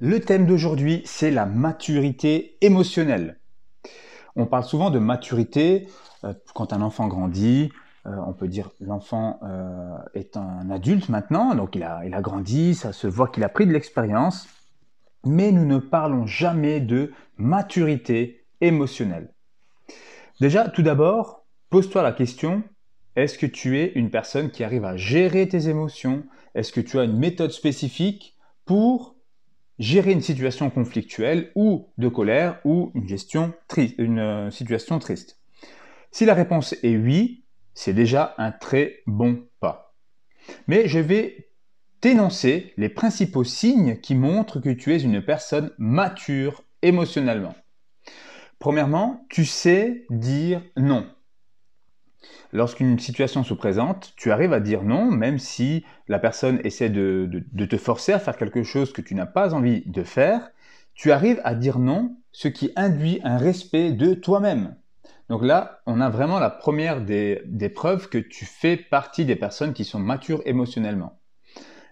Le thème d'aujourd'hui, c'est la maturité émotionnelle. On parle souvent de maturité euh, quand un enfant grandit. Euh, on peut dire l'enfant euh, est un adulte maintenant, donc il a, il a grandi, ça se voit qu'il a pris de l'expérience. Mais nous ne parlons jamais de maturité émotionnelle. Déjà, tout d'abord, pose-toi la question, est-ce que tu es une personne qui arrive à gérer tes émotions? Est-ce que tu as une méthode spécifique pour gérer une situation conflictuelle ou de colère ou une, euh, situation triste Si la réponse est oui, c'est déjà un très bon pas. Mais je vais t'énoncer les principaux signes qui montrent que tu es une personne mature émotionnellement. Premièrement, tu sais dire non. Lorsqu'une situation se présente, tu arrives à dire non, même si la personne essaie de, te forcer à faire quelque chose que tu n'as pas envie de faire. Tu arrives à dire non, ce qui induit un respect de toi-même. Donc là, on a vraiment la première des, des preuves que tu fais partie des personnes qui sont matures émotionnellement.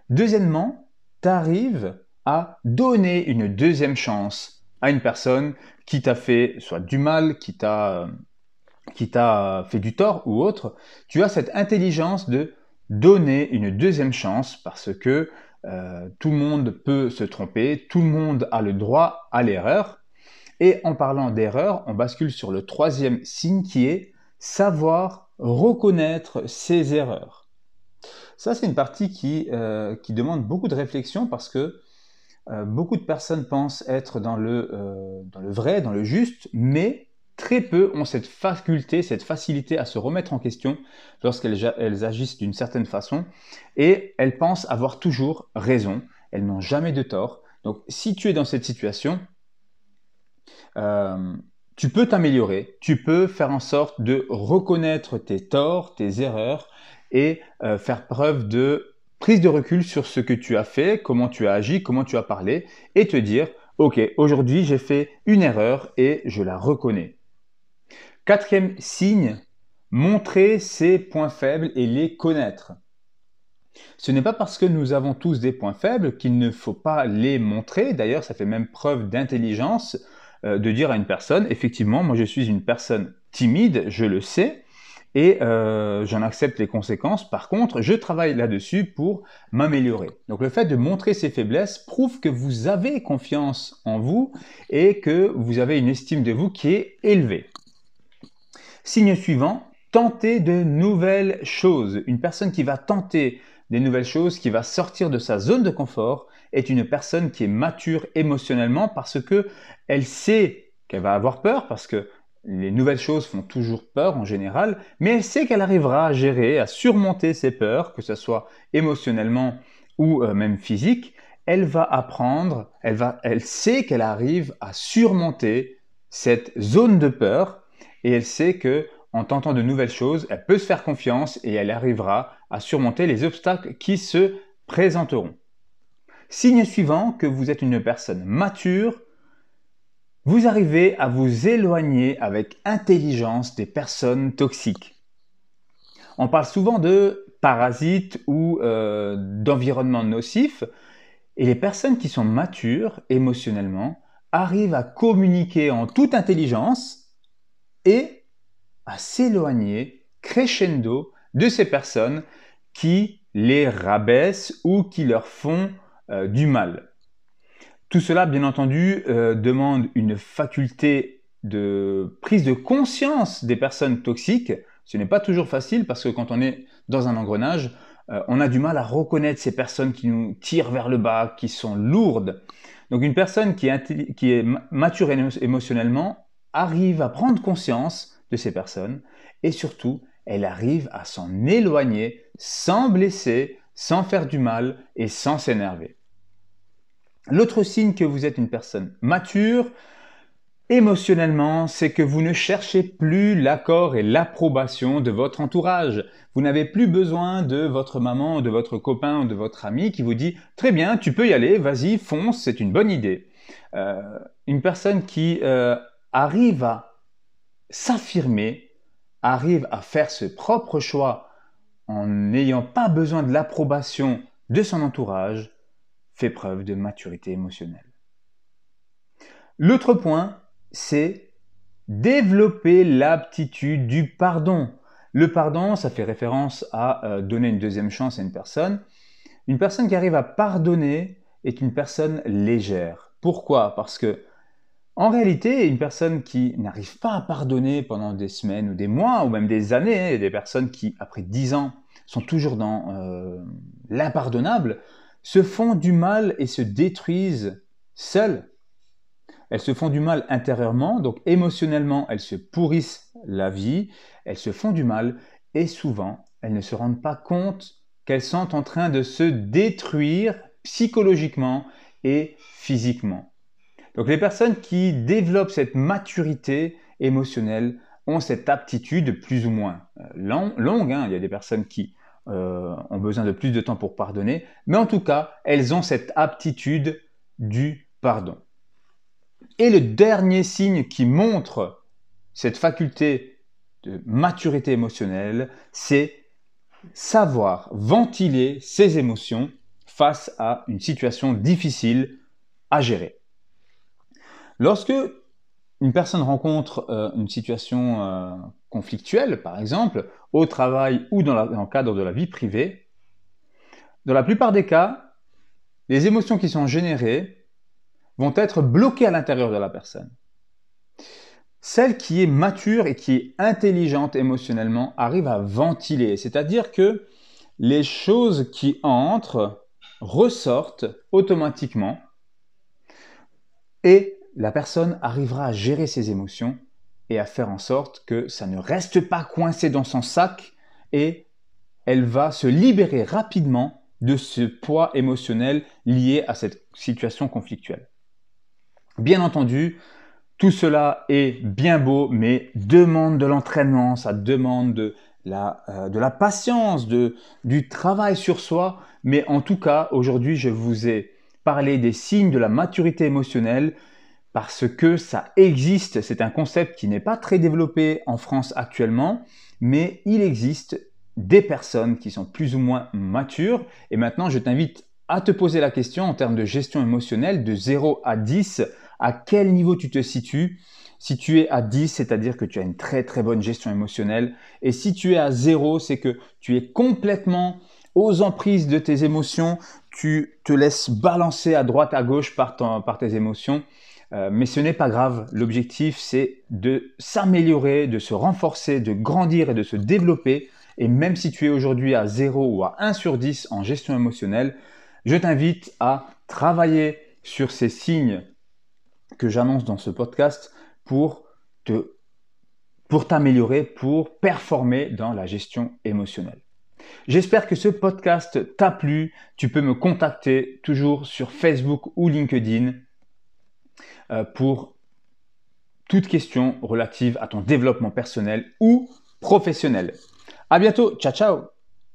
Deuxièmement, tu arrives à donner une deuxième chance à une personne qui t'a fait soit du mal, qui t'a qui t'a fait du tort ou autre, tu as cette intelligence de donner une deuxième chance parce que euh, tout le monde peut se tromper, tout le monde a le droit à l'erreur. Et en parlant d'erreur, on bascule sur le troisième signe qui est savoir reconnaître ses erreurs. Ça, c'est une partie qui, euh, qui, demande beaucoup de réflexion parce que euh, beaucoup de personnes pensent être dans le, dans le vrai, dans le juste, mais Très peu ont cette faculté, cette facilité à se remettre en question lorsqu'elles agissent d'une certaine façon et elles pensent avoir toujours raison. Elles n'ont jamais de tort. Donc si tu es dans cette situation, euh, tu peux t'améliorer, tu peux faire en sorte de reconnaître tes torts, tes erreurs et euh, faire preuve de prise de recul sur ce que tu as fait, comment tu as agi, comment tu as parlé et te dire, ok, aujourd'hui j'ai fait une erreur et je la reconnais. Quatrième signe, montrer ses points faibles et les connaître. Ce n'est pas parce que nous avons tous des points faibles qu'il ne faut pas les montrer. D'ailleurs, ça fait même preuve d'intelligence euh, de dire à une personne, effectivement, moi je suis une personne timide, je le sais, et euh, j'en accepte les conséquences. Par contre, je travaille là-dessus pour m'améliorer. Donc le fait de montrer ses faiblesses prouve que vous avez confiance en vous et que vous avez une estime de vous qui est élevée. Signe suivant, tenter de nouvelles choses. Une personne qui va tenter des nouvelles choses, qui va sortir de sa zone de confort, est une personne qui est mature émotionnellement parce que elle sait qu'elle va avoir peur parce que les nouvelles choses font toujours peur en général, mais elle sait qu'elle arrivera à gérer, à surmonter ses peurs, que ce soit émotionnellement ou euh, même physique. Elle va apprendre, elle, va, elle sait qu'elle arrive à surmonter cette zone de peur et elle sait que en tentant de nouvelles choses, elle peut se faire confiance et elle arrivera à surmonter les obstacles qui se présenteront. Signe suivant que vous êtes une personne mature, vous arrivez à vous éloigner avec intelligence des personnes toxiques. On parle souvent de parasites ou euh, d'environnement nocif, et les personnes qui sont matures émotionnellement arrivent à communiquer en toute intelligence et à s'éloigner crescendo de ces personnes qui les rabaissent ou qui leur font euh, du mal. Tout cela, bien entendu, euh, demande une faculté de prise de conscience des personnes toxiques. Ce n'est pas toujours facile parce que quand on est dans un engrenage, euh, on a du mal à reconnaître ces personnes qui nous tirent vers le bas, qui sont lourdes. Donc une personne qui est, qui est mature émotionnellement arrive à prendre conscience de ces personnes et surtout, elle arrive à s'en éloigner sans blesser, sans faire du mal et sans s'énerver. L'autre signe que vous êtes une personne mature, émotionnellement, c'est que vous ne cherchez plus l'accord et l'approbation de votre entourage. Vous n'avez plus besoin de votre maman, de votre copain ou de votre ami qui vous dit très bien, tu peux y aller, vas-y, fonce, c'est une bonne idée. Euh, une personne qui euh, arrive à s'affirmer, arrive à faire ses propres choix en n'ayant pas besoin de l'approbation de son entourage, fait preuve de maturité émotionnelle. L'autre point, c'est développer l'aptitude du pardon. Le pardon, ça fait référence à euh, donner une deuxième chance à une personne. Une personne qui arrive à pardonner est une personne légère. Pourquoi? Parce que en réalité, une personne qui n'arrive pas à pardonner pendant des semaines ou des mois ou même des années, hein, des personnes qui, après dix ans, sont toujours dans euh, l'impardonnable, se font du mal et se détruisent seules. Elles se font du mal intérieurement, donc émotionnellement, elles se pourrissent la vie, elles se font du mal et souvent, elles ne se rendent pas compte qu'elles sont en train de se détruire psychologiquement et physiquement. Donc les personnes qui développent cette maturité émotionnelle ont cette aptitude plus ou moins euh, longue. Hein. Il y a des personnes qui euh, ont besoin de plus de temps pour pardonner, mais en tout cas, elles ont cette aptitude du pardon. Et le dernier signe qui montre cette faculté de maturité émotionnelle, c'est savoir ventiler ses émotions face à une situation difficile à gérer. Lorsque une personne rencontre euh, une situation euh, conflictuelle, par exemple, au travail ou dans, dans, le cadre de la vie privée, dans la plupart des cas, les émotions qui sont générées vont être bloquées à l'intérieur de la personne. Celle qui est mature et qui est intelligente émotionnellement arrive à ventiler, c'est-à-dire que les choses qui entrent ressortent automatiquement et la personne arrivera à gérer ses émotions et à faire en sorte que ça ne reste pas coincé dans son sac et elle va se libérer rapidement de ce poids émotionnel lié à cette situation conflictuelle. Bien entendu, tout cela est bien beau, mais demande de l'entraînement, ça demande de la, euh, de la patience, du travail sur soi. Mais en tout cas, aujourd'hui, je vous ai parlé des signes de la maturité émotionnelle parce que ça existe. C'est un concept qui n'est pas très développé en France actuellement, mais il existe des personnes qui sont plus ou moins matures. Et maintenant, je t'invite à te poser la question en termes de gestion émotionnelle de 0 à 10. À quel niveau tu te situes? Si tu es à 10, c'est-à-dire que tu as une très très bonne gestion émotionnelle. Et si tu es à 0, c'est que tu es complètement aux emprises de tes émotions. Tu te laisses balancer à droite, à gauche par, par tes émotions. Euh, mais ce n'est pas grave. L'objectif, c'est de s'améliorer, de se renforcer, de grandir et de se développer. Et même si tu es aujourd'hui à 0 ou à 1 sur 10 en gestion émotionnelle, je t'invite à travailler sur ces signes que j'annonce dans ce podcast pour t'améliorer, pour performer dans la gestion émotionnelle. J'espère que ce podcast t'a plu. Tu peux me contacter toujours sur Facebook ou LinkedIn. Euh, pour toute question relative à ton développement personnel ou professionnel. À bientôt, ciao ciao